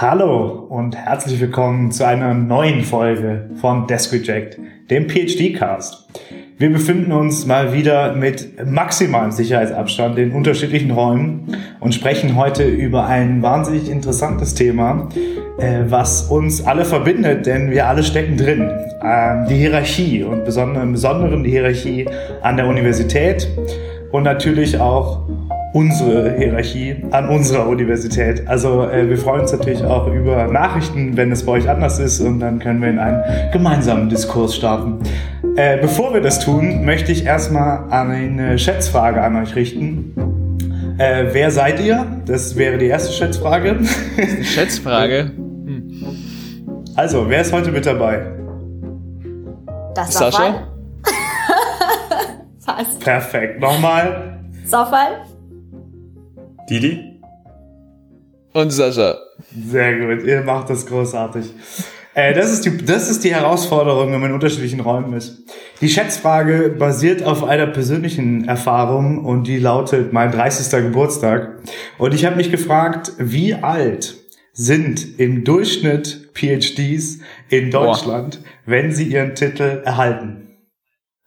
Hallo und herzlich willkommen zu einer neuen Folge von Desk Reject, dem PhD-Cast. Wir befinden uns mal wieder mit maximalem Sicherheitsabstand in unterschiedlichen Räumen und sprechen heute über ein wahnsinnig interessantes Thema, äh, was uns alle verbindet, denn wir alle stecken drin. Ähm, die Hierarchie und im Besonderen die Hierarchie an der Universität und natürlich auch unsere Hierarchie an unserer Universität. Also äh, wir freuen uns natürlich auch über Nachrichten, wenn es bei euch anders ist und dann können wir in einen gemeinsamen Diskurs starten. Äh, bevor wir das tun, möchte ich erstmal eine Schätzfrage an euch richten. Äh, wer seid ihr? Das wäre die erste Schätzfrage. Schätzfrage? Hm. Also, wer ist heute mit dabei? Das Sascha? Fast. Perfekt. Nochmal. Sofal? Didi? Und Sascha. Sehr gut, ihr macht das großartig. Äh, das, ist die, das ist die Herausforderung, wenn man in unterschiedlichen Räumen ist. Die Schätzfrage basiert auf einer persönlichen Erfahrung und die lautet mein 30. Geburtstag. Und ich habe mich gefragt, wie alt sind im Durchschnitt PhDs in Deutschland, Boah. wenn sie ihren Titel erhalten?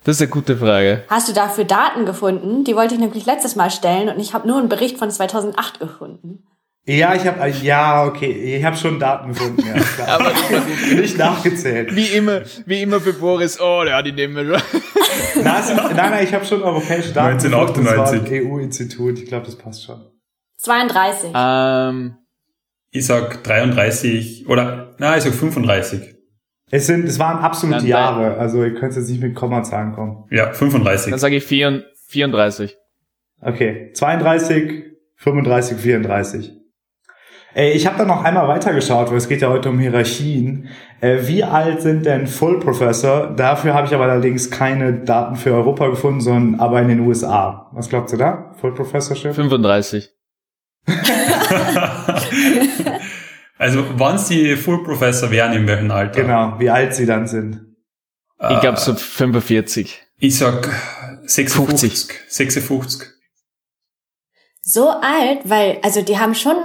Das ist eine gute Frage. Hast du dafür Daten gefunden? Die wollte ich nämlich letztes Mal stellen und ich habe nur einen Bericht von 2008 gefunden. Ja, ich habe ja okay, ich habe schon Daten gefunden. Ja, klar. Aber nicht nachgezählt. Wie immer, wie immer für Boris. Oh, ja, die nehmen wir schon. nein, nein, nein, ich habe schon europäische Daten. 1998. EU-Institut. Ich glaube, das passt schon. 32. Ähm, ich sag 33 oder nein, ich sag 35. Es sind, es waren absolute Dann Jahre, also ihr könnt jetzt nicht mit Kommazahlen kommen. Ja, 35. Dann sage ich 34. Okay, 32, 35, 34. Ich habe da noch einmal weitergeschaut, weil es geht ja heute um Hierarchien. Äh, wie alt sind denn Full Professor? Dafür habe ich aber allerdings keine Daten für Europa gefunden, sondern aber in den USA. Was glaubst du da? Full Professorship? 35. Also wann sie Full Professor wären, in welchem Alter? Genau, wie alt sie dann sind. Ich glaube so 45. Ich sag 56. 50. 56. So alt, weil, also die haben schon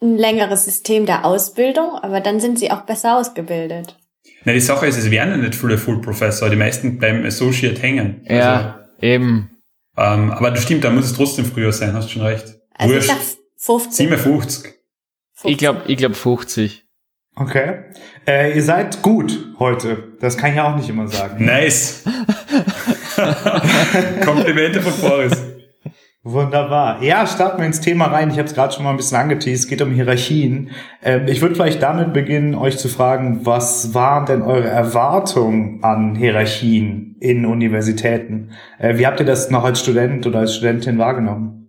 ein längeres System der Ausbildung, aber dann sind sie auch besser ausgebildet. Na, die Sache ist, es werden ja nicht viele Full Professor, die meisten bleiben Associate hängen. Ja, also, eben. Ähm, aber das stimmt, da muss es trotzdem früher sein, hast schon recht. Also Wurscht. ich sag 50. 57. Ich glaube ich glaub 50. Okay. Äh, ihr seid gut heute. Das kann ich ja auch nicht immer sagen. Nice. Komplimente von Boris. Wunderbar. Ja, starten wir ins Thema rein. Ich habe es gerade schon mal ein bisschen angeteased. Es geht um Hierarchien. Ähm, ich würde vielleicht damit beginnen, euch zu fragen, was waren denn eure Erwartungen an Hierarchien in Universitäten? Äh, wie habt ihr das noch als Student oder als Studentin wahrgenommen?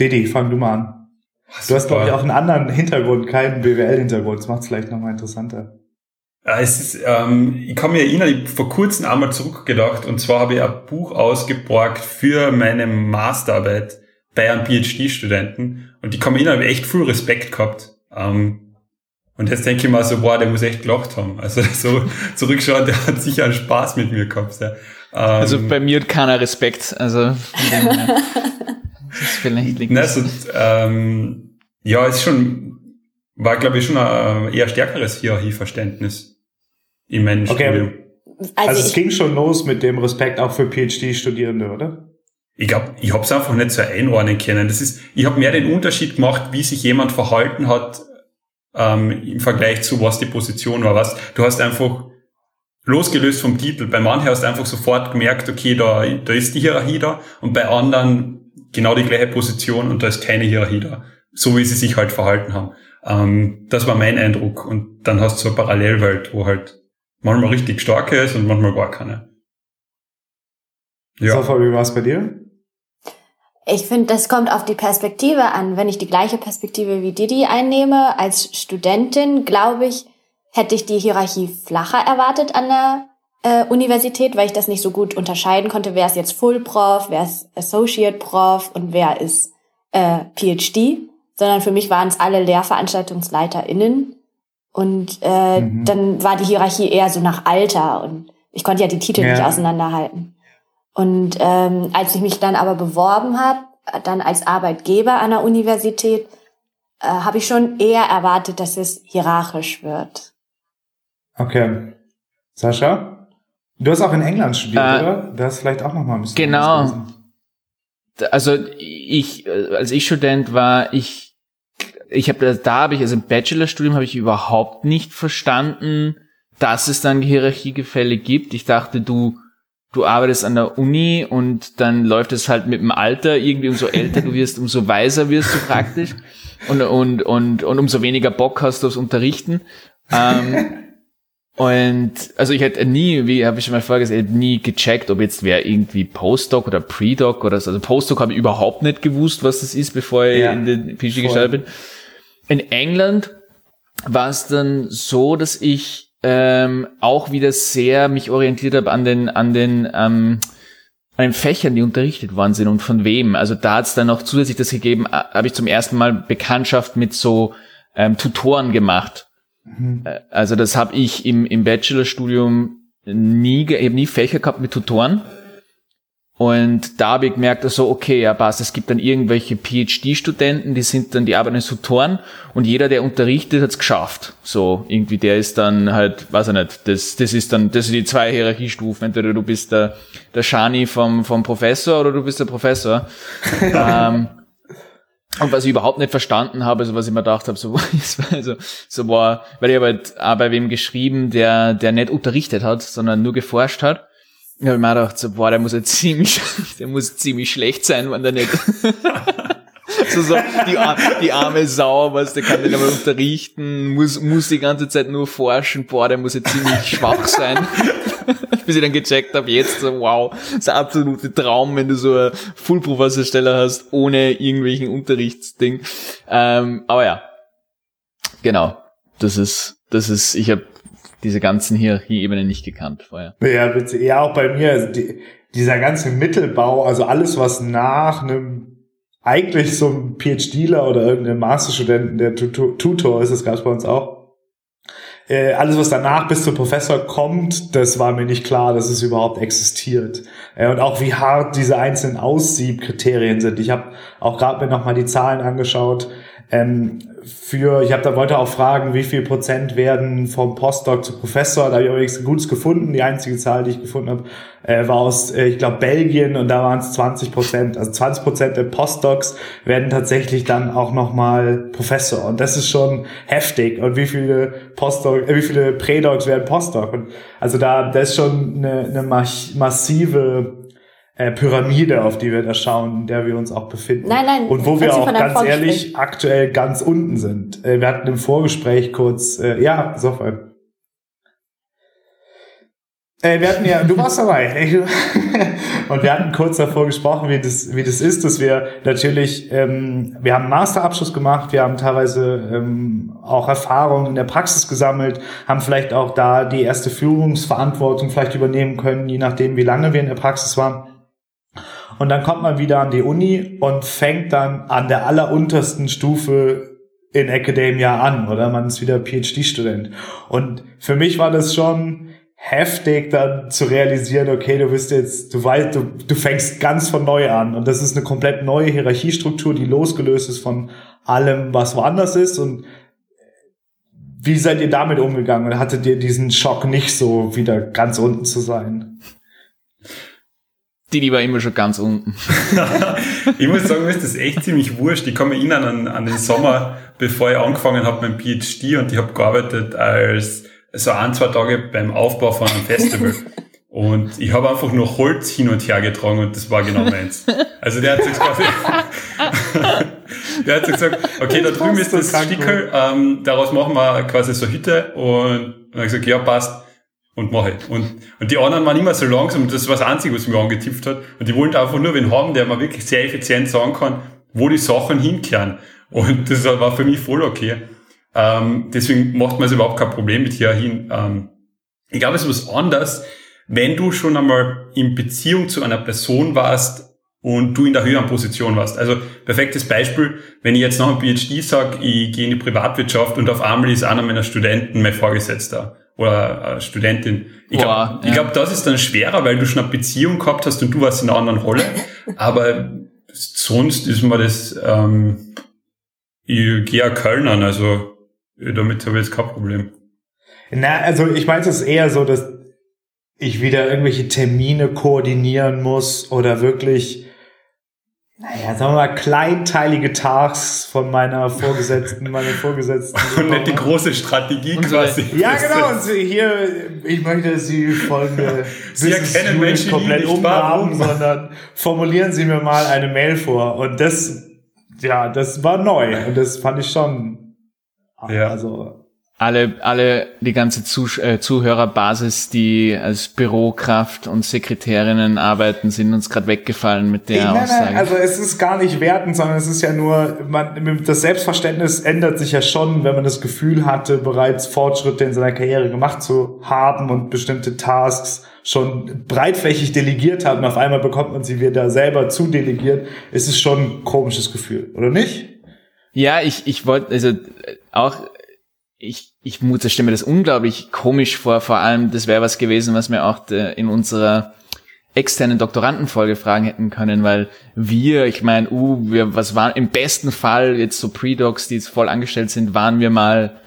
Didi, fang du mal an. Du hast, glaube ich, auch einen anderen Hintergrund, keinen BWL-Hintergrund. Das macht es vielleicht nochmal interessanter. Ja, es ist, ähm, ich kann mich erinnern, ich habe vor kurzem einmal zurückgedacht und zwar habe ich ein Buch ausgeborgt für meine Masterarbeit bei einem PhD-Studenten und ich kann mich erinnern, habe echt viel Respekt gehabt. Ähm, und jetzt denke ich mal so, wow, der muss echt gelacht haben. Also so zurückschauen, der hat sicher einen Spaß mit mir gehabt. Ja. Ähm, also bei mir keiner Respekt. Also Das ist vielleicht liegt. So, ähm, ja, ist schon, war glaube ich schon ein eher stärkeres Hierarchieverständnis im meinem Okay. Also, also es ging schon los mit dem Respekt auch für PhD-Studierende, oder? Ich glaube, ich habe es einfach nicht so einordnen können. Das ist, ich habe mehr den Unterschied gemacht, wie sich jemand verhalten hat ähm, im Vergleich zu was die Position war. Was du hast einfach losgelöst vom Titel. Bei manchen hast du einfach sofort gemerkt, okay, da, da ist die Hierarchie da, und bei anderen genau die gleiche Position und da ist keine Hierarchie da. So wie sie sich halt verhalten haben. Ähm, das war mein Eindruck. Und dann hast du so eine Parallelwelt, wo halt manchmal richtig starke ist und manchmal gar keine. Ja. Sofa, wie war es bei dir? Ich finde, das kommt auf die Perspektive an. Wenn ich die gleiche Perspektive wie Didi einnehme, als Studentin, glaube ich, hätte ich die Hierarchie flacher erwartet an der äh, Universität, weil ich das nicht so gut unterscheiden konnte, wer ist jetzt Full Prof, wer ist Associate Prof und wer ist äh, PhD, sondern für mich waren es alle LehrveranstaltungsleiterInnen und äh, mhm. dann war die Hierarchie eher so nach Alter und ich konnte ja die Titel ja. nicht auseinanderhalten. Und ähm, als ich mich dann aber beworben habe, dann als Arbeitgeber an der Universität, äh, habe ich schon eher erwartet, dass es hierarchisch wird. Okay. Sascha? Du hast auch in England studiert, Äh, oder? Da hast vielleicht auch noch mal ein bisschen genau. Also ich, äh, als ich Student war, ich, ich habe da habe ich also im Bachelorstudium habe ich überhaupt nicht verstanden, dass es dann Hierarchiegefälle gibt. Ich dachte, du du arbeitest an der Uni und dann läuft es halt mit dem Alter irgendwie umso älter du wirst, umso weiser wirst du praktisch und und und und umso weniger Bock hast du aufs Unterrichten. Ähm, und also ich hätte nie, wie habe ich schon mal vorher gesagt, nie gecheckt, ob jetzt wer irgendwie Postdoc oder Predoc oder so. Also Postdoc habe ich überhaupt nicht gewusst, was das ist, bevor ich Ja, in den voll. gestartet bin. In England war es dann so, dass ich ähm, auch wieder sehr mich orientiert habe an den an den ähm, an den Fächern, die unterrichtet worden sind und von wem. Also da hat es dann noch zusätzlich das gegeben, äh, habe ich zum ersten Mal Bekanntschaft mit so ähm, Tutoren gemacht. Äh, Also das habe ich im, im Bachelorstudium nie, ich habe nie Fächer gehabt mit Tutoren. Und da habe ich gemerkt, also okay, ja passt, es gibt dann irgendwelche PhD-Studenten, die sind dann, die arbeiten als Tutoren und jeder, der unterrichtet, hat's geschafft. So, irgendwie, der ist dann halt, weiß ich nicht, das, das ist dann, das sind die zwei Hierarchiestufen. Entweder du bist der, der Shani vom, vom Professor oder du bist der Professor. ähm, und was ich überhaupt nicht verstanden habe, also was ich mir gedacht habe, so, also, so war, weil ich habe halt auch bei wem geschrieben, der, der nicht unterrichtet hat, sondern nur geforscht hat. Ich habe mir auch gedacht, so, boah, der muss ja ziemlich, der muss ziemlich schlecht sein, wenn der nicht. so, so, die, die arme Sau, was, der kann nicht einmal unterrichten, muss, muss die ganze Zeit nur forschen, boah, der muss ja ziemlich schwach sein. Bis ich dann gecheckt habe, jetzt so, wow, das ist der absolute Traum, wenn du so eine Full-Professorstelle hast, ohne irgendwelchen Unterrichtsding. Ähm, aber ja, genau, das ist, das ist, ich habe diese ganzen Hierarchieebenen nicht gekannt vorher. Ja, witzig. Ja, auch bei mir, also die, dieser ganze Mittelbau, also alles, was nach einem eigentlich so ein PhDler oder irgendeinem Masterstudenten, der Tutor, Tutor ist, das gab es bei uns auch. Äh, alles, was danach bis zum Professor kommt, das war mir nicht klar, dass es überhaupt existiert. Äh, und auch wie hart diese einzelnen Aussiebkriterien sind. Ich habe auch gerade mir nochmal die Zahlen angeschaut. Ähm, für, ich habe da wollte auch fragen, wie viel Prozent werden vom Postdoc zu Professor. Da habe ich übrigens gutes gefunden. Die einzige Zahl, die ich gefunden habe, äh, war aus, äh, ich glaube, Belgien und da waren es 20 Prozent. Also 20 Prozent der Postdocs werden tatsächlich dann auch nochmal Professor. Und das ist schon heftig. Und wie viele Postdoc, äh, wie viele Predocs werden Postdoc? Und also da, da ist schon eine, eine massive äh, Pyramide, auf die wir da schauen, in der wir uns auch befinden. Nein, nein, Und wo wir auch ganz ehrlich aktuell ganz unten sind. Äh, wir hatten im Vorgespräch kurz, äh, ja, sofort. Äh, wir hatten ja, du warst dabei. Und wir hatten kurz davor gesprochen, wie das, wie das ist, dass wir natürlich, ähm, wir haben einen Masterabschluss gemacht, wir haben teilweise ähm, auch Erfahrungen in der Praxis gesammelt, haben vielleicht auch da die erste Führungsverantwortung vielleicht übernehmen können, je nachdem, wie lange wir in der Praxis waren. Und dann kommt man wieder an die Uni und fängt dann an der alleruntersten Stufe in Academia an, oder? Man ist wieder PhD-Student. Und für mich war das schon heftig, dann zu realisieren, okay, du bist jetzt, du weißt, du, du fängst ganz von neu an. Und das ist eine komplett neue Hierarchiestruktur, die losgelöst ist von allem, was woanders ist. Und wie seid ihr damit umgegangen? Oder hattet ihr diesen Schock nicht so, wieder ganz unten zu sein? Die, die war immer schon ganz unten. ich muss sagen, mir ist das echt ziemlich wurscht. Ich kann mich erinnern an, an den Sommer, bevor ich angefangen habe mit dem PhD und ich habe gearbeitet als so ein, zwei Tage beim Aufbau von einem Festival. Und ich habe einfach nur Holz hin und her getragen und das war genau meins. Also der hat sich quasi, der hat sich gesagt, okay, da drüben ist das Stickel, ähm, daraus machen wir quasi so eine Hütte und dann habe ich gesagt, ja, passt. Und mache ich. Und, und die anderen waren immer so langsam das war das Einzige, was mir angetippt hat. Und die wollten einfach nur wen haben, der mir wirklich sehr effizient sagen kann, wo die Sachen hinkehren. Und das war für mich voll okay. Ähm, deswegen macht man es überhaupt kein Problem mit Hierarchien. Ähm, ich glaube, es ist was anderes, wenn du schon einmal in Beziehung zu einer Person warst und du in der höheren Position warst. Also perfektes Beispiel, wenn ich jetzt nach einem PhD sage, ich gehe in die Privatwirtschaft und auf einmal ist einer meiner Studenten mein Vorgesetzter oder eine Studentin. Ich glaube, ja. glaub, das ist dann schwerer, weil du schon eine Beziehung gehabt hast und du warst in einer anderen Rolle. Aber sonst ist mir das ähm, Ich gehe ja Köln an, also damit habe ich jetzt kein Problem. Na, also ich meine, es ist eher so, dass ich wieder irgendwelche Termine koordinieren muss oder wirklich, naja, sagen wir mal, kleinteilige Tasks von meiner Vorgesetzten, meiner Vorgesetzten. Und nicht die große Strategie Und so- quasi. Ja, genau. Und sie hier, ich möchte Sie folgende Sie Business erkennen Menschen komplett nicht, umhaben, warum? sondern formulieren Sie mir mal eine Mail vor. Und das, ja, das war neu. Und das fand ich schon, Ja. also, alle, alle, die ganze Zusch äh, Zuhörerbasis, die als Bürokraft und Sekretärinnen arbeiten, sind uns gerade weggefallen mit der nein, Aussage. nein, also es ist gar nicht wertend, sondern es ist ja nur, man, das Selbstverständnis ändert sich ja schon, wenn man das Gefühl hatte, bereits Fortschritte in seiner Karriere gemacht zu haben und bestimmte Tasks schon breitflächig delegiert hat und auf einmal bekommt man sie wieder selber zudelegiert, ist es schon ein komisches Gefühl, oder nicht? Ja, ich, ich wollte, also äh, auch, ich, ich stelle mir das unglaublich komisch vor, vor allem, das wäre was gewesen, was wir auch äh, in unserer externen Doktorandenfolge fragen hätten können, weil wir, ich meine, uh, wir, was waren, im besten Fall jetzt so Pre-Docs, die jetzt voll angestellt sind, waren wir mal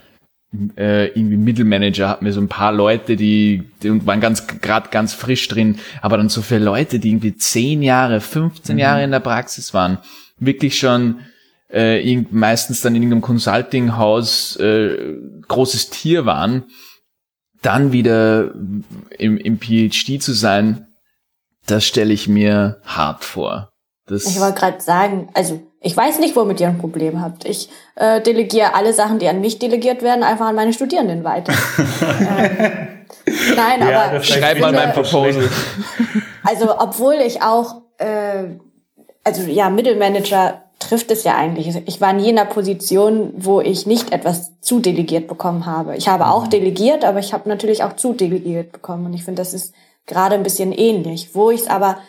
äh, irgendwie Mittelmanager, hatten wir so ein paar Leute, die, die waren ganz gerade ganz frisch drin, aber dann so viele Leute, die irgendwie zehn Jahre, 15 Jahre in der Praxis waren, wirklich schon äh, irgend- meistens dann in irgendeinem Consulting-Haus äh, großes Tier waren, dann wieder im, im PhD zu sein, das stelle ich mir hart vor. Das, Ich wollte gerade sagen, also ich weiß nicht, womit ihr ein Problem habt. Ich äh, delegiere alle Sachen, die an mich delegiert werden, einfach an meine Studierenden weiter. ähm, nein, Ja, aber schreib mal mein Proposal. Also obwohl ich auch, äh, also ja, Mittelmanager trifft es ja eigentlich. Ich war nie in einer Position, wo ich nicht etwas zudelegiert bekommen habe. Ich habe auch delegiert, aber ich habe natürlich auch zudelegiert bekommen. Und ich finde, das ist gerade ein bisschen ähnlich. Wo ich es aber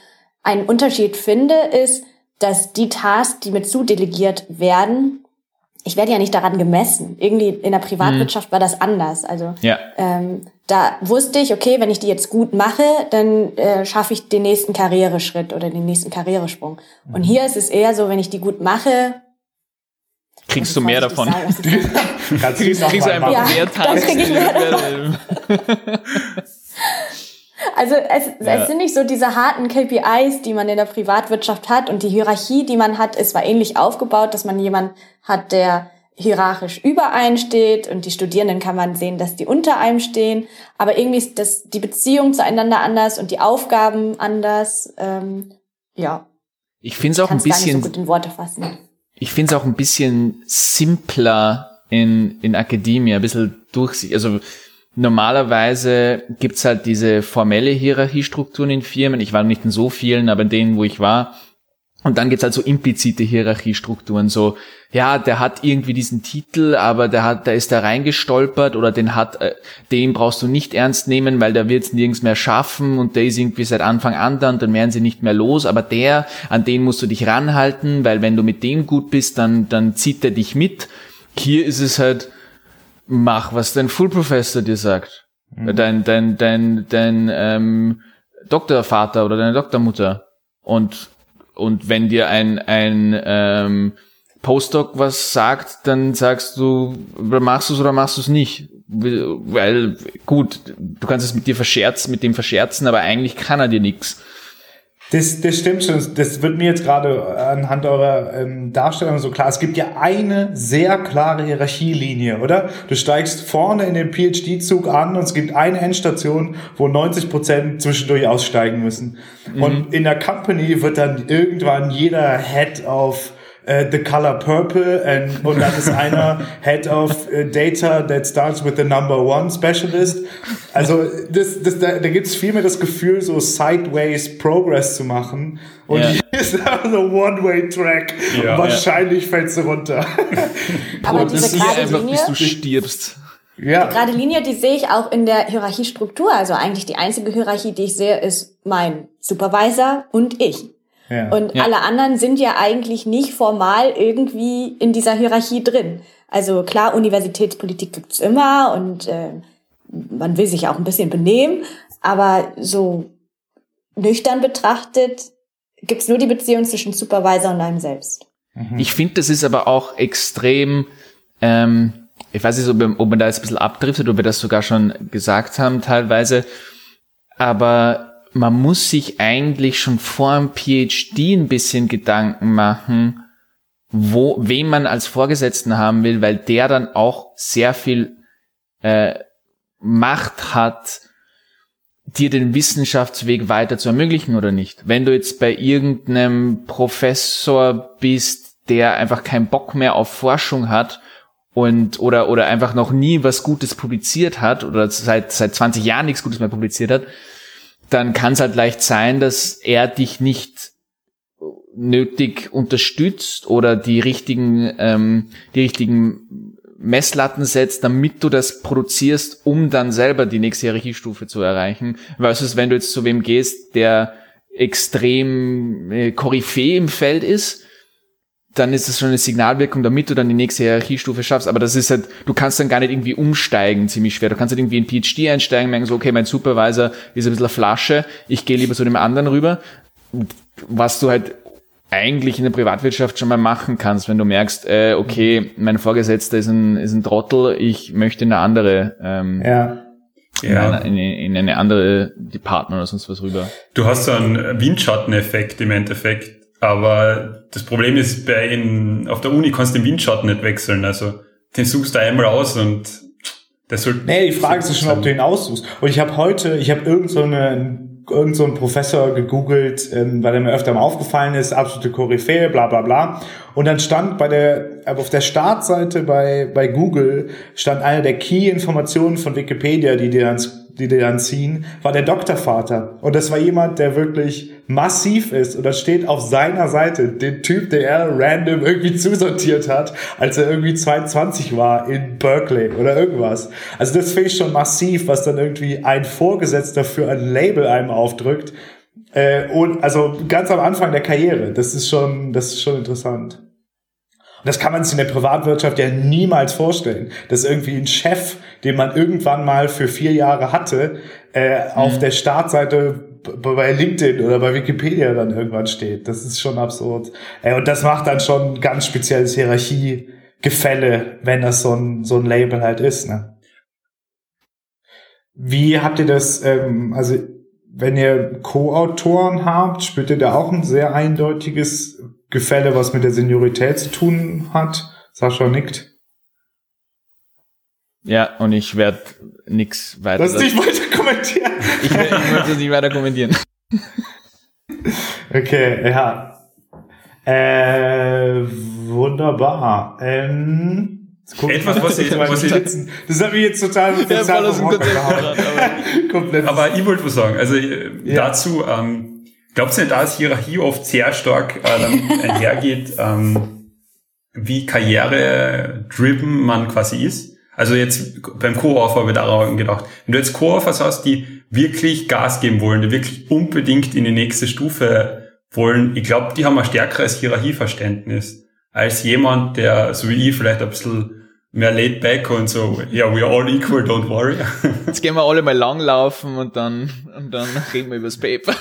einen Unterschied finde, ist, dass die Tasks, die mir zudelegiert werden, ich werde ja nicht daran gemessen. Irgendwie in der Privatwirtschaft war das anders. Also ja. ähm, da wusste ich, okay, wenn ich die jetzt gut mache, dann äh, schaffe ich den nächsten Karriereschritt oder den nächsten Karrieresprung. Und hier ist es eher so, wenn ich die gut mache, Kriegst du mehr davon. Sagen. Kannst du Kriegst, du einfach Ja, mehr dann krieg ich mehr Tages. Also es, Ja. es sind nicht so diese harten KPIs, die man in der Privatwirtschaft hat und die Hierarchie, die man hat, ist zwar ähnlich aufgebaut, dass man jemand hat, der hierarchisch über einen steht und die Studierenden kann man sehen, dass die unter einem stehen, aber irgendwie ist das die Beziehung zueinander anders und die Aufgaben anders. Ähm, ja, Ich finde es auch ein gar nicht so bisschen gut in Worte fassen. ich finde es auch ein bisschen simpler in, in Akademie, ein bisschen durchsichtig. Also normalerweise gibt's halt diese formelle Hierarchiestrukturen in Firmen. Ich war nicht in so vielen, aber in denen, wo ich war. Und dann gibt's halt so implizite Hierarchiestrukturen, so, ja, der hat irgendwie diesen Titel, aber der hat, der ist da reingestolpert oder den hat, äh, den brauchst du nicht ernst nehmen, weil der wird's nirgends mehr schaffen und der ist irgendwie seit Anfang an da und dann werden sie nicht mehr los, aber der, an den musst du dich ranhalten, weil wenn du mit dem gut bist, dann, dann zieht der dich mit. Hier ist es halt, mach, was dein Full Professor dir sagt. Dein, dein, dein, dein, ähm, Doktorvater oder deine Doktormutter. Und und wenn dir ein, ein ähm, Postdoc was sagt, dann sagst du, machst du es oder machst du es nicht. Weil, gut, du kannst es mit dir verscherzen, mit dem verscherzen, aber eigentlich kann er dir nichts. Das, das stimmt schon. Das wird mir jetzt gerade anhand eurer ähm, Darstellung so klar. Es gibt ja eine sehr klare Hierarchielinie, oder? Du steigst vorne in den PhD-Zug an und es gibt eine Endstation, wo 90 Prozent zwischendurch aussteigen müssen. Und in der Company wird dann irgendwann jeder Head of äh, the color purple and, und dann ist einer Head of äh, Data that starts with the number one Specialist. Also das, das, da, da gibt es viel mehr das Gefühl, so sideways Progress zu machen. Und Ja. hier ist einfach so One-Way-Track. Ja. Wahrscheinlich fällst du runter. Aber Und das diese hier gerade einfach, Linie, bis du stirbst. ja. gerade Linie, die sehe ich auch in der Hierarchiestruktur. Also eigentlich die einzige Hierarchie, die ich sehe, ist mein Supervisor und ich. Ja. Und Ja. alle anderen sind ja eigentlich nicht formal irgendwie in dieser Hierarchie drin. Also klar, Universitätspolitik gibt's immer und äh, man will sich auch ein bisschen benehmen, aber so nüchtern betrachtet gibt's nur die Beziehung zwischen Supervisor und einem selbst. Mhm. Ich finde, das ist aber auch extrem, ähm, ich weiß nicht, ob, ob man da jetzt ein bisschen abdriftet, ob wir das sogar schon gesagt haben teilweise, aber man muss sich eigentlich schon vor dem PhD ein bisschen Gedanken machen, wo, wen man als Vorgesetzten haben will, weil der dann auch sehr viel äh, Macht hat, dir den Wissenschaftsweg weiter zu ermöglichen oder nicht. Wenn du jetzt bei irgendeinem Professor bist, der einfach keinen Bock mehr auf Forschung hat und oder oder einfach noch nie was Gutes publiziert hat oder seit seit 20 Jahren nichts Gutes mehr publiziert hat, dann kann es halt leicht sein, dass er dich nicht nötig unterstützt oder die richtigen ähm, die richtigen Messlatten setzt, damit du das produzierst, um dann selber die nächste Hierarchiestufe zu erreichen. Versus wenn du jetzt zu wem gehst, der extrem äh, Koryphäe im Feld ist, dann ist das schon eine Signalwirkung, damit du dann die nächste Hierarchiestufe schaffst. Aber das ist halt, du kannst dann gar nicht irgendwie umsteigen, ziemlich schwer. Du kannst halt irgendwie in PhD einsteigen, merken so, okay, mein Supervisor ist ein bisschen eine Flasche, ich gehe lieber zu dem anderen rüber. Was du halt eigentlich in der Privatwirtschaft schon mal machen kannst, wenn du merkst, äh, okay, mein Vorgesetzter ist ein, ist ein Trottel, ich möchte in eine andere, ähm, ja. In, ja. Eine, in, in eine andere Department oder sonst was rüber. Du hast so einen Windschatteneffekt im Endeffekt, aber das Problem ist, bei in, auf der Uni kannst du den Windschatten nicht wechseln, also den suchst du einmal aus und das sollte. Nee, die Frage ist schon, ob du ihn aussuchst. Und ich habe heute, ich habe irgend so eine irgend so ein Professor gegoogelt, ähm, weil er mir öfter mal aufgefallen ist, absolute Koryphäe, bla bla bla. Und dann stand bei der, auf der Startseite bei, bei Google, stand eine der Key-Informationen von Wikipedia, die dir dann die dir dann ziehen, war der Doktorvater. Und das war jemand, der wirklich massiv ist. Und das steht auf seiner Seite, den Typ, der er random irgendwie zusortiert hat, als er irgendwie 22 war in Berkeley oder irgendwas. Also das finde ich schon massiv, was dann irgendwie ein Vorgesetzter für ein Label einem aufdrückt. Äh, und also ganz am Anfang der Karriere. Das ist schon, das ist schon interessant. Das kann man sich in der Privatwirtschaft ja niemals vorstellen, dass irgendwie ein Chef, den man irgendwann mal für vier Jahre hatte, äh, mhm. auf der Startseite bei LinkedIn oder bei Wikipedia dann irgendwann steht. Das ist schon absurd. Äh, und das macht dann schon ganz spezielles Hierarchiegefälle, wenn das so ein, so ein Label halt ist. Ne? Wie habt ihr das, ähm, also wenn ihr Co-Autoren habt, spürt ihr da auch ein sehr eindeutiges Gefälle, was mit der Seniorität zu tun hat. Sascha nickt. Ja, und ich werde nix weiter. Lass dich weiter kommentieren. ich, ich möchte das nicht weiter kommentieren. Okay, ja. Äh, wunderbar. Ähm, etwas, was ich, was ich das hat mich jetzt total, total ja, aber, aber ich wollte was sagen. Also ja. dazu, ähm, Glaubst du nicht, dass Hierarchie oft sehr stark äh, einhergeht, ähm, wie karriere-driven man quasi ist? Also jetzt beim Co-Author habe ich daran gedacht. Wenn du jetzt Co-Authors hast, die wirklich Gas geben wollen, die wirklich unbedingt in die nächste Stufe wollen, ich glaube, die haben ein stärkeres Hierarchieverständnis als jemand, der, so wie ich, vielleicht ein bisschen mehr laid back und so, ja, yeah, we are all equal, don't worry. Jetzt gehen wir alle mal langlaufen und dann, und dann reden wir übers Paper.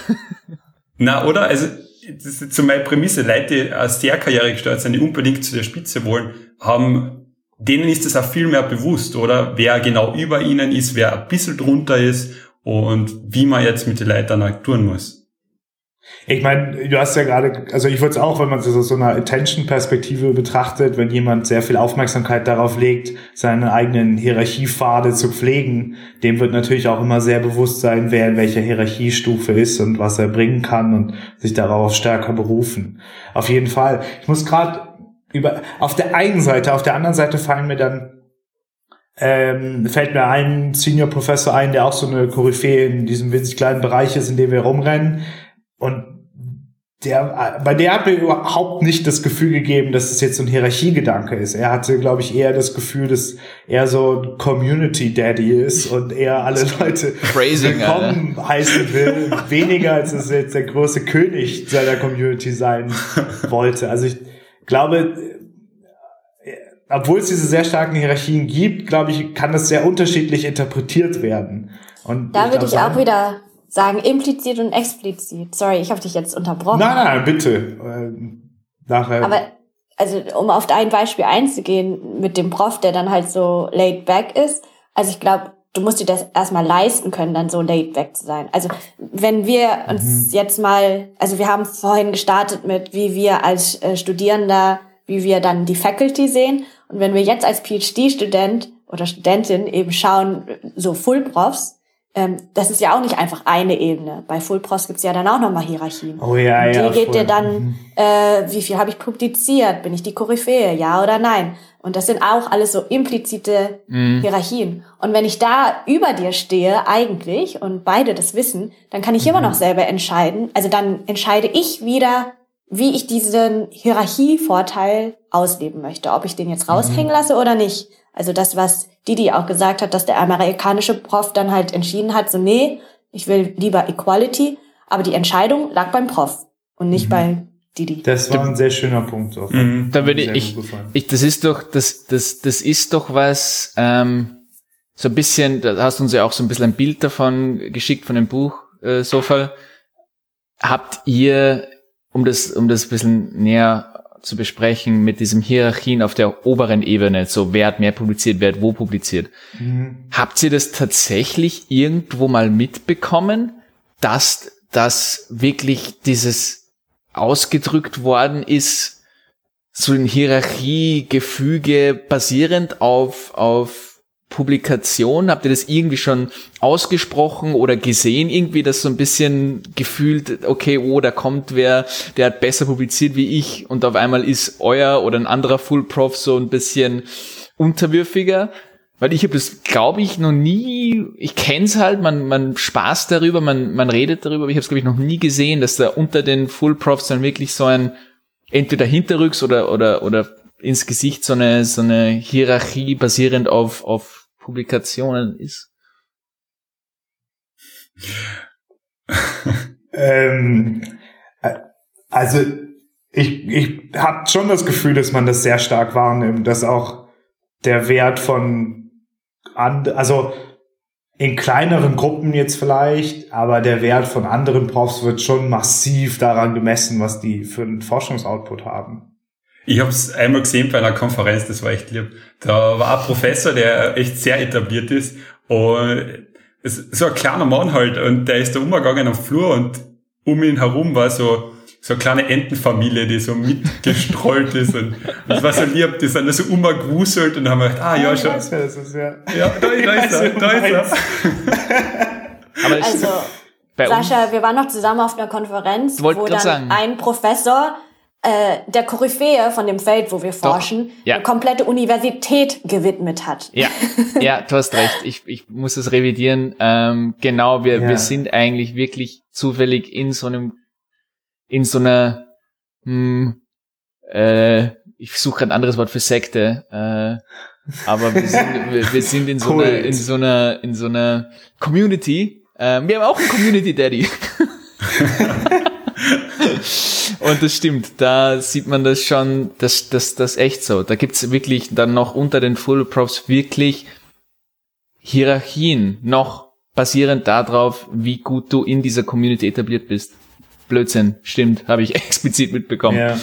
Na, oder? Also, das ist so meine Prämisse. Leute, die aus der Karriere gesteuert sind, die unbedingt zu der Spitze wollen, haben, denen ist das auch viel mehr bewusst, oder? Wer genau über ihnen ist, wer ein bisschen drunter ist und wie man jetzt mit den Leuten dann tun muss. Ich meine, du hast ja gerade, also ich würde es auch, wenn man es aus so einer Attention-Perspektive betrachtet, wenn jemand sehr viel Aufmerksamkeit darauf legt, seine eigenen Hierarchiepfade zu pflegen, dem wird natürlich auch immer sehr bewusst sein, wer in welcher Hierarchiestufe ist und was er bringen kann und sich darauf stärker berufen. Auf jeden Fall. Ich muss gerade über, auf der einen Seite, auf der anderen Seite fallen mir dann ähm, fällt mir ein Senior Professor ein, der auch so eine Koryphäe in diesem winzig kleinen Bereich ist, in dem wir rumrennen, und der, bei der hat mir überhaupt nicht das Gefühl gegeben, dass es jetzt so ein Hierarchiegedanke ist. Er hatte, glaube ich, eher das Gefühl, dass er so ein Community Daddy ist und er alle Leute Phrasing, willkommen Alter. heißen will, weniger als es jetzt der große König seiner Community sein wollte. Also ich glaube, obwohl es diese sehr starken Hierarchien gibt, glaube ich, kann das sehr unterschiedlich interpretiert werden. Und da würde ich auch wieder sagen implizit und explizit. Sorry, ich habe dich jetzt unterbrochen. Nein, nein, bitte. Äh, nachher. Aber also um auf ein Beispiel einzugehen mit dem Prof, der dann halt so laid back ist. Also ich glaube, du musst dir das erstmal leisten können, dann so laid back zu sein. Also wenn wir uns mhm. jetzt mal, also wir haben vorhin gestartet mit, wie wir als äh, Studierender, wie wir dann die Faculty sehen. Und wenn wir jetzt als PhD-Student oder Studentin eben schauen, so Full-Profs, ähm, das ist ja auch nicht einfach eine Ebene. Bei Full Pros gibt's ja dann auch nochmal Hierarchien. Oh ja, Und die ja. geht voll. dir dann, Mhm. äh, wie viel habe ich publiziert? Bin ich die Koryphäe? Ja oder nein? Und das sind auch alles so implizite Mhm. Hierarchien. Und wenn ich da über dir stehe, eigentlich, und beide das wissen, dann kann ich Mhm. immer noch selber entscheiden. Also dann entscheide ich wieder, wie ich diesen Hierarchievorteil ausleben möchte. Ob ich den jetzt raushängen Mhm. lasse oder nicht. Also das, was Didi auch gesagt hat, dass der amerikanische Prof dann halt entschieden hat, so nee, ich will lieber Equality, aber die Entscheidung lag beim Prof und nicht bei Didi. Das war ein sehr schöner Punkt. So. Mhm. Da würde ich, ich, das ist doch, das, das, das ist doch was, ähm, so ein bisschen, da hast du uns ja auch so ein bisschen ein Bild davon geschickt von dem Buch, äh, Sofal. Habt ihr, um das, um das ein bisschen näher zu besprechen, mit diesem Hierarchien auf der oberen Ebene, so wer hat mehr publiziert, wer hat wo publiziert, Mhm. Habt ihr das tatsächlich irgendwo mal mitbekommen, dass das wirklich dieses ausgedrückt worden ist, so ein Hierarchiegefüge basierend auf, auf Publikation? Habt ihr das irgendwie schon ausgesprochen oder gesehen irgendwie, dass so ein bisschen gefühlt, okay, oh, da kommt wer, der hat besser publiziert wie ich und auf einmal ist euer oder ein anderer Full Prof so ein bisschen unterwürfiger? Weil ich habe das, glaube ich, noch nie, ich kenn's halt, man, man spaßt darüber, man, man redet darüber, aber ich habe es, glaube ich, noch nie gesehen, dass da unter den Full Profs dann wirklich so ein, entweder hinterrücks oder, oder, oder ins Gesicht so eine, so eine Hierarchie basierend auf, auf Publikationen ist. Ähm, äh, also ich, ich habe schon das Gefühl, dass man das sehr stark wahrnimmt, dass auch der Wert von, and, also in kleineren Gruppen jetzt vielleicht, aber der Wert von anderen Profs wird schon massiv daran gemessen, was die für einen Forschungsoutput haben. Ich habe es einmal gesehen bei einer Konferenz, das war echt lieb. Da war ein Professor, der echt sehr etabliert ist und es ist so ein kleiner Mann halt und der ist da umgegangen am Flur und um ihn herum war so so eine kleine Entenfamilie, die so mitgestrollt ist und das war so lieb, die sind da so umgewuselt und haben gedacht, ah ja, ich schon. weiß, wer das ist, ja. Ja, da, da ist er, da ist er. Aber Also, Sascha, wir waren noch zusammen auf einer Konferenz, wo dann sagen. ein Professor äh, der Koryphäe von dem Feld, wo wir forschen, ja. eine komplette Universität gewidmet hat. Ja, ja, du hast recht. Ich, ich muss es revidieren. Ähm, genau, wir, Ja. wir sind eigentlich wirklich zufällig in so einem, in so einer, hm, äh, ich suche ein anderes Wort für Sekte, äh, aber wir sind, wir, wir sind in so einer, Kult. in so einer, in so einer Community. Ähm, wir haben auch einen Community Daddy. Und das stimmt, da sieht man das schon, das, das, das echt so. Da gibt's wirklich dann noch unter den Full Props wirklich Hierarchien, noch basierend darauf, wie gut du in dieser Community etabliert bist. Blödsinn, stimmt, habe ich explizit mitbekommen. Ja.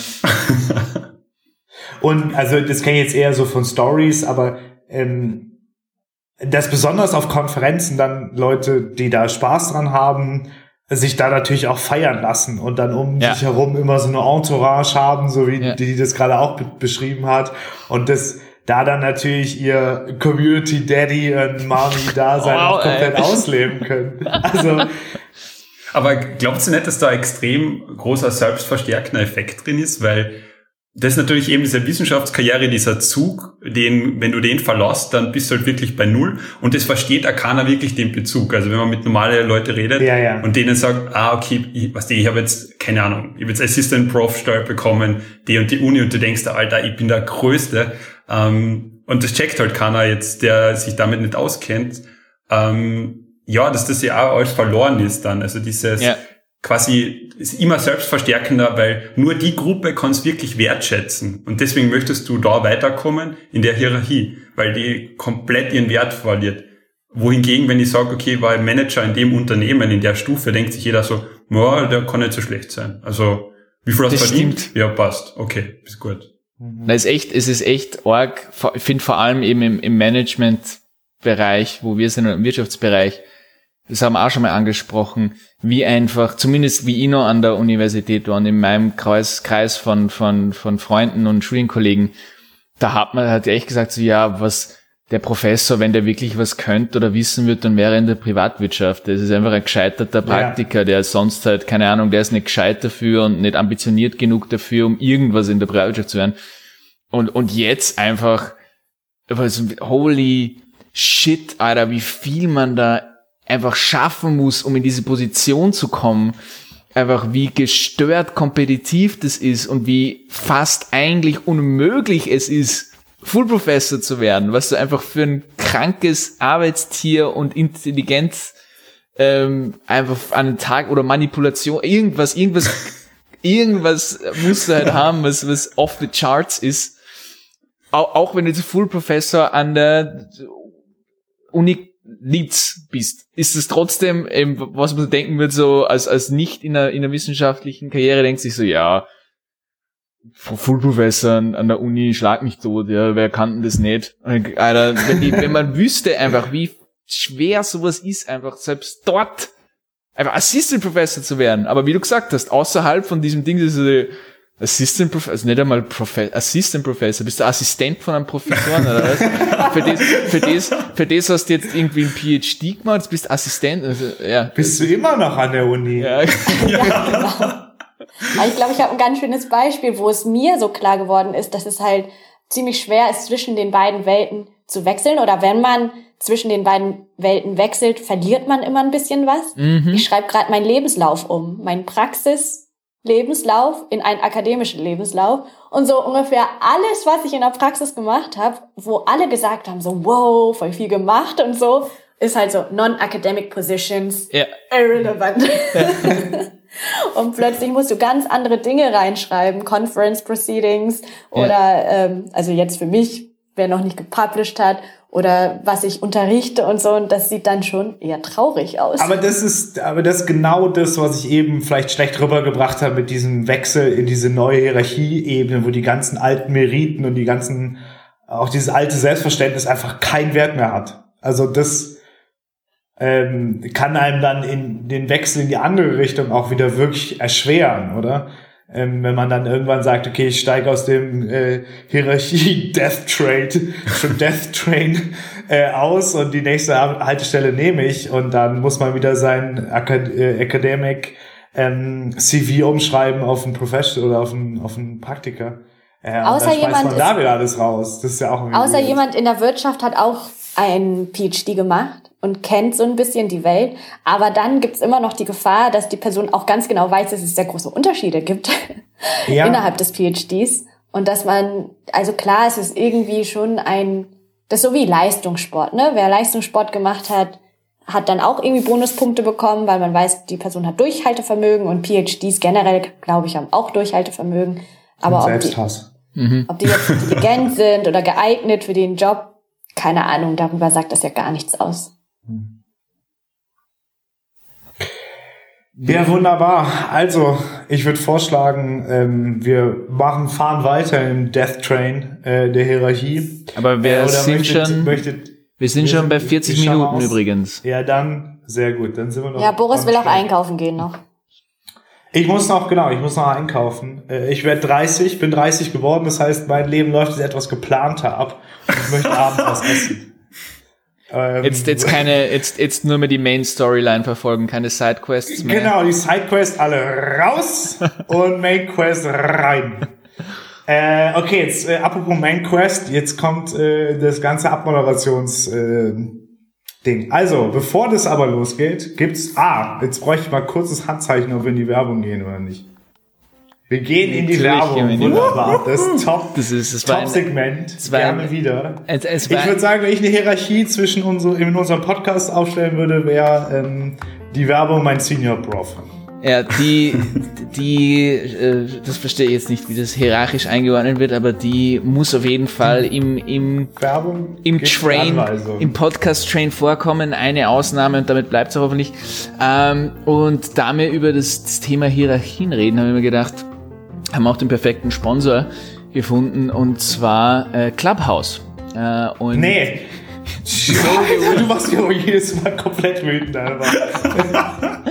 Und also das kenne ich jetzt eher so von Stories, aber ähm, dass besonders auf Konferenzen dann Leute, die da Spaß dran haben, sich da natürlich auch feiern lassen und dann um Ja. sich herum immer so eine Entourage haben, so wie Ja. die das gerade auch be beschrieben hat. Und das da dann natürlich ihr Community Daddy und Mommy da sein Wow, auch komplett ey. ausleben können. Also Aber glaubt ihr nicht, dass da extrem großer selbstverstärkender Effekt drin ist? Weil das ist natürlich eben diese Wissenschaftskarriere, dieser Zug, den, wenn du den verlässt, dann bist du halt wirklich bei Null. Und das versteht auch keiner wirklich den Bezug. Also wenn man mit normalen Leuten redet Ja, ja. und denen sagt, ah, okay, ich, was ich habe jetzt, keine Ahnung, ich habe jetzt Assistant Prof Stelle bekommen, die und die Uni und du denkst, Alter, ich bin der Größte. Ähm, und das checkt halt keiner jetzt, der sich damit nicht auskennt. Ähm, ja, dass das ja auch alles verloren ist dann. Also dieses Ja. Quasi ist immer selbstverstärkender, weil nur die Gruppe kann es wirklich wertschätzen. Und deswegen möchtest du da weiterkommen in der Hierarchie, weil die komplett ihren Wert verliert. Wohingegen, wenn ich sage, okay, war Manager in dem Unternehmen, in der Stufe, denkt sich jeder so, ja, der kann nicht so schlecht sein. Also, wie viel hast du verdient? stimmt. Ja, passt. Okay, ist gut. Mhm. Da ist echt, es ist echt arg, ich finde vor allem eben im, im Management-Bereich, wo wir sind, im Wirtschaftsbereich, das haben wir auch schon mal angesprochen, wie einfach, zumindest wie ich noch an der Universität war und in meinem Kreis, Kreis von, von, von Freunden und Studienkollegen, da hat man halt echt gesagt, so, ja, was, der Professor, wenn der wirklich was könnte oder wissen wird, dann wäre er in der Privatwirtschaft. Das ist einfach ein gescheiterter Praktiker, ja. der sonst halt, keine Ahnung, der ist nicht gescheit dafür und nicht ambitioniert genug dafür, um irgendwas in der Privatwirtschaft zu werden. Und, und jetzt einfach, holy shit, Alter, wie viel man da einfach schaffen muss, um in diese Position zu kommen. Einfach wie gestört kompetitiv das ist und wie fast eigentlich unmöglich es ist, Full Professor zu werden, was du einfach für ein krankes Arbeitstier und Intelligenz ähm, einfach an den Tag oder Manipulation, irgendwas, irgendwas, irgendwas musst du halt haben, was, was off the charts ist. Auch, auch wenn du jetzt Full Professor an der Uni Leeds bist, ist es trotzdem, ähm, was man denken wird, so als, als nicht in einer, in einer wissenschaftlichen Karriere, denkt sich so, ja, Full Professor an der Uni, schlag mich tot, ja, wer kann denn das nicht? Alter, wenn, die, wenn man wüsste einfach, wie schwer sowas ist, einfach selbst dort einfach Assistant Professor zu werden. Aber wie du gesagt hast, außerhalb von diesem Ding, das ist Assistant Professor, also nicht einmal Profe Assistant Professor, bist du Assistent von einem Professor oder was? für, das, für, das, für das hast du jetzt irgendwie ein PhD gemacht, bist Assistent. Also, ja. Bist du immer noch an der Uni? Ja, ja genau. Ich glaube, ich habe ein ganz schönes Beispiel, wo es mir so klar geworden ist, dass es halt ziemlich schwer ist, zwischen den beiden Welten zu wechseln. Oder wenn man zwischen den beiden Welten wechselt, verliert man immer ein bisschen was. Mhm. Ich schreibe gerade meinen Lebenslauf um. Mein Praxis-Lebenslauf in einen akademischen Lebenslauf. Und so ungefähr alles, was ich in der Praxis gemacht habe, wo alle gesagt haben, so, wow, voll viel gemacht und so, ist halt so non-academic positions, ja. irrelevant. Ja. Und plötzlich musst du ganz andere Dinge reinschreiben, Conference Proceedings oder, ja. ähm, also jetzt für mich, wer noch nicht gepublished hat, oder was ich unterrichte und so, und das sieht dann schon eher traurig aus. Aber das ist, aber das ist genau das, was ich eben vielleicht schlecht rübergebracht habe mit diesem Wechsel in diese neue Hierarchieebene, wo die ganzen alten Meriten und die ganzen, auch dieses alte Selbstverständnis einfach keinen Wert mehr hat. Also das, ähm, kann einem dann in den Wechsel in die andere Richtung auch wieder wirklich erschweren, oder? Ähm, wenn man dann irgendwann sagt, okay, ich steige aus dem äh, Hierarchie Death Trade, Death Train äh, aus und die nächste Haltestelle nehme ich und dann muss man wieder sein Acad äh, Academic ähm, CV umschreiben auf einen Professional oder auf einen, auf einen Praktiker. Äh, außer jemand man da wieder alles raus. Das ist ja auch Außer jemand in der Wirtschaft hat auch ein PhD gemacht und kennt so ein bisschen die Welt. Aber dann gibt's immer noch die Gefahr, dass die Person auch ganz genau weiß, dass es sehr große Unterschiede gibt ja. innerhalb des PhDs. Und dass man, also klar, es ist irgendwie schon ein, das ist so wie Leistungssport, ne? Wer Leistungssport gemacht hat, hat dann auch irgendwie Bonuspunkte bekommen, weil man weiß, die Person hat Durchhaltevermögen und PhDs generell, glaube ich, haben auch Durchhaltevermögen. Aber ob die, mhm. ob die jetzt intelligent sind oder geeignet für den Job, keine Ahnung, darüber sagt das ja gar nichts aus. Ja, wunderbar. Also, ich würde vorschlagen, ähm, wir machen, fahren weiter im Death Train äh, der Hierarchie. Aber wir äh, sind möchtet, schon, möchtet, wir sind wir schon bei 40 Minuten aus. übrigens. Ja, dann, sehr gut, dann sind wir noch. Ja, Boris will auch einkaufen gehen noch. Ich muss noch, genau, ich muss noch einkaufen. Äh, ich werde 30, bin 30 geworden, das heißt, mein Leben läuft jetzt etwas geplanter ab. Ich möchte abends was essen. Ähm, jetzt, jetzt keine, jetzt, jetzt nur mehr die Main Storyline verfolgen, keine Sidequests mehr. Genau, die Sidequests alle raus und Main Quest rein. Äh, okay, jetzt äh, apropos Main Quest, jetzt kommt äh, das ganze Abmoderations äh, Ding. Also, bevor das aber losgeht, gibt's ah, jetzt bräuchte ich mal kurzes Handzeichen, ob wir in die Werbung gehen oder nicht. Wir gehen in die Werbung. Wunderbar. Das ist top. Das ist das Top-Segment. Gerne wieder. Es, es ich würde sagen, wenn ich eine Hierarchie zwischen unser, in unserem Podcast aufstellen würde, wäre ähm, die Werbung mein Senior Prof. Ja, die, die, äh, das verstehe ich jetzt nicht, wie das hierarchisch eingeordnet wird, aber die muss auf jeden Fall im, im, Werbung im Train, im Podcast-Train vorkommen. Eine Ausnahme und damit bleibt es hoffentlich. Ähm, und da wir über das, das Thema Hierarchien reden, habe ich mir gedacht, haben auch den perfekten Sponsor. gefunden und zwar äh, Clubhouse. Äh, und Nee. du machst mich aber jedes Mal komplett wütend, Alter.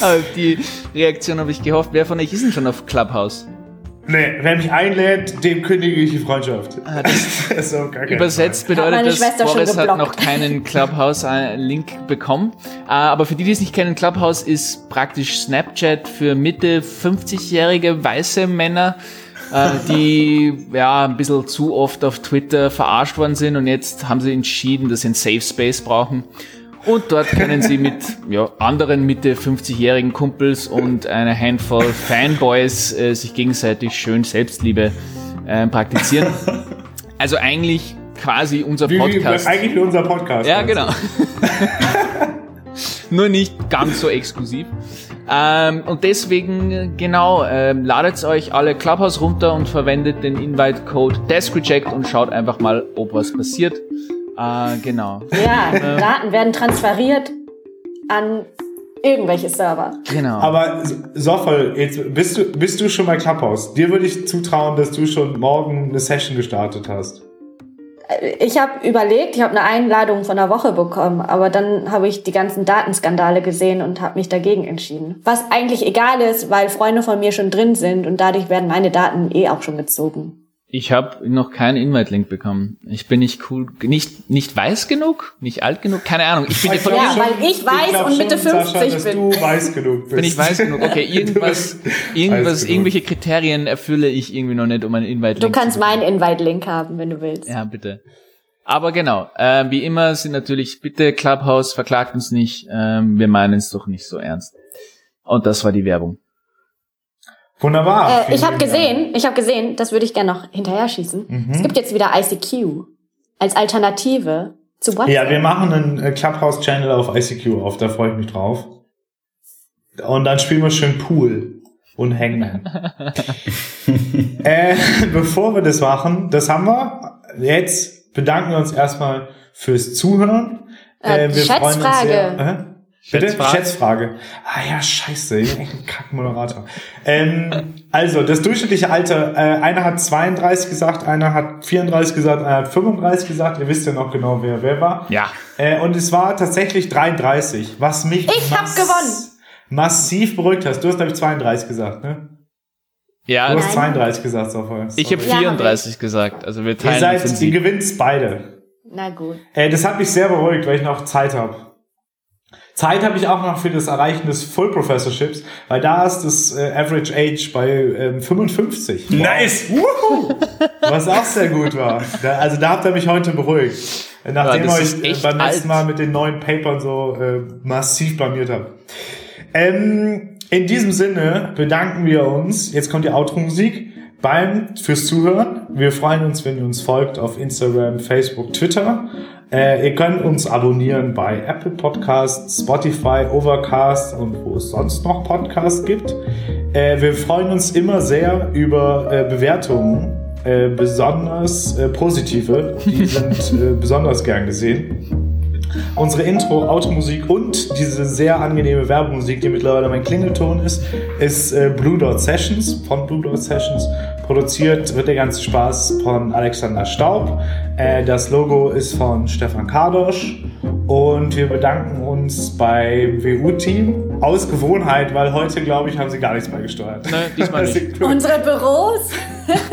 Auf die Reaktion habe ich gehofft. Wer von euch ist denn schon auf Clubhouse? Nee, wer mich einlädt, dem kündige ich die Freundschaft. das ist auf gar keinen Übersetzt meine bedeutet das, Schwester Boris hat noch keinen Clubhouse-Link bekommen. Äh, Aber für die, die es nicht kennen, Clubhouse ist praktisch Snapchat für Mitte 50-jährige weiße Männer, äh, die ja ein bisschen zu oft auf Twitter verarscht worden sind und jetzt haben sie entschieden, dass sie einen Safe Space brauchen. Und dort können sie mit ja, anderen Mitte 50-jährigen Kumpels und einer Handvoll Fanboys äh, sich gegenseitig schön Selbstliebe äh, praktizieren. Also eigentlich quasi unser Wie, wie, Podcast. eigentlich wie unser Podcast. Ja, genau. Nur nicht ganz so exklusiv. Ähm, und deswegen, genau, ähm, ladet euch alle Clubhouse runter und verwendet den Invite-Code DeskReject und schaut einfach mal, ob was passiert. Äh, genau. Ja, Daten werden transferiert an irgendwelche Server. Genau. Aber Soffel, jetzt bist du, bist du schon bei Clubhouse. Dir würde ich zutrauen, dass du schon morgen eine Session gestartet hast. Ich habe überlegt, ich habe eine Einladung von einer Woche bekommen, aber dann habe ich die ganzen Datenskandale gesehen und habe mich dagegen entschieden. Was eigentlich egal ist, weil Freunde von mir schon drin sind und dadurch werden meine Daten eh auch schon gezogen. Ich habe noch keinen Invite-Link bekommen. Ich bin nicht cool, nicht, nicht weiß genug, nicht alt genug, keine Ahnung. Ich bin Ich Ja, schon- weil ich weiß glaub und Mitte schon, Sascha, 50 dass bin. du weiß genug bist. bin ich weiß genug. Okay, irgendwas, irgendwas, irgendwelche Kriterien erfülle ich irgendwie noch nicht, um einen Invite-Link Du zu kannst meinen Invite-Link haben, wenn du willst. Ja, bitte. Aber genau, ähm, wie immer sind natürlich, bitte Clubhouse, verklagt uns nicht, ähm, wir meinen es doch nicht so ernst. Und das war die Werbung. Wunderbar. Äh, ich habe gesehen, ich habe gesehen, das würde ich gerne noch hinterher schießen. Es gibt jetzt wieder ICQ als Alternative zu WhatsApp. Ja, wir machen einen äh, Clubhouse-Channel auf ICQ auf, da freue ich mich drauf. Und dann spielen wir schön Pool und hängen. äh, bevor wir das machen, das haben wir. Jetzt bedanken wir uns erstmal fürs Zuhören. Äh, wir freuen uns Schätzfrage. sehr- Hä? Bitte? Schätzfrage? Schätzfrage. Ah ja, scheiße, ich bin echt ein Kackmoderator. Ähm, also, das durchschnittliche Alter, äh, einer hat 32 gesagt, einer hat 34 gesagt, einer hat 35 gesagt. Ihr wisst ja noch genau, wer wer war. Ja. Äh, und es war tatsächlich 33, was mich Ich hab gewonnen. massiv beruhigt hast. Du hast, glaube ich, 32 gesagt, ne? Ja, Du hast Nein. 32 gesagt, Sofia. ich habe Ja, hab 34 gesagt, also wir Ihr teilen seid, uns in ihr sie. gewinnt beide. Na gut. Äh, das hat mich sehr beruhigt, weil ich noch Zeit habe. Zeit habe ich auch noch für das Erreichen des Full Professorships, weil da ist das äh, Average Age bei ähm, 55. Nice! Wuhu! Was auch sehr gut war. Da, also da habt ihr mich heute beruhigt. Nachdem Ja, ist euch äh, beim alt. Mal mit den neuen Papern so äh, massiv blamiert habt. Ähm, in diesem Sinne bedanken wir uns. Jetzt kommt die Outro-Musik beim fürs Zuhören. Wir freuen uns, wenn ihr uns folgt auf Instagram, Facebook, Twitter. Äh, ihr könnt uns abonnieren bei Apple Podcasts, Spotify, Overcast und wo es sonst noch Podcasts gibt. Äh, wir freuen uns immer sehr über äh, Bewertungen, äh, besonders äh, positive. Die sind äh, besonders gern gesehen. Unsere Intro, Automusik und diese sehr angenehme Werbemusik, die mittlerweile mein Klingelton ist, ist Blue Dot Sessions von Blue Dot Sessions. Produziert wird der ganze Spaß von Alexander Staub. Äh, das Logo ist von Stefan Kardosch. Und wir bedanken uns beim WU-Team aus Gewohnheit, weil heute, glaube ich, haben sie gar nichts mehr gesteuert. Nein, diesmal nicht. Unsere Büros?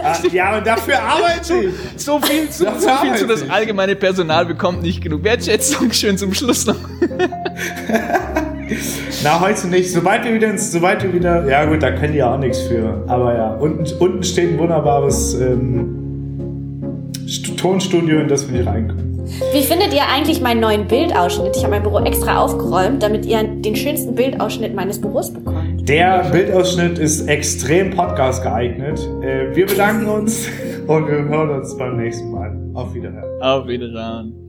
Ah, ja, aber dafür arbeite ich. So viel zu, Das so viel zu das allgemeine Personal bekommt nicht genug Wertschätzung. Schön zum Schluss noch. Na, heute nicht. Sobald wir wieder ins, sobald wir wieder, ja gut, da können die ja auch nichts für. Aber ja, unten, unten steht ein wunderbares ähm, St- Tonstudio, in das wir nicht reinkommen. Wie findet ihr eigentlich meinen neuen Bildausschnitt? Ich habe mein Büro extra aufgeräumt, damit ihr den schönsten Bildausschnitt meines Büros bekommt. Der Bildausschnitt ist extrem Podcast geeignet. Äh, wir bedanken uns und wir hören uns beim nächsten Mal. Auf Wiederhören. Auf Wiedersehen.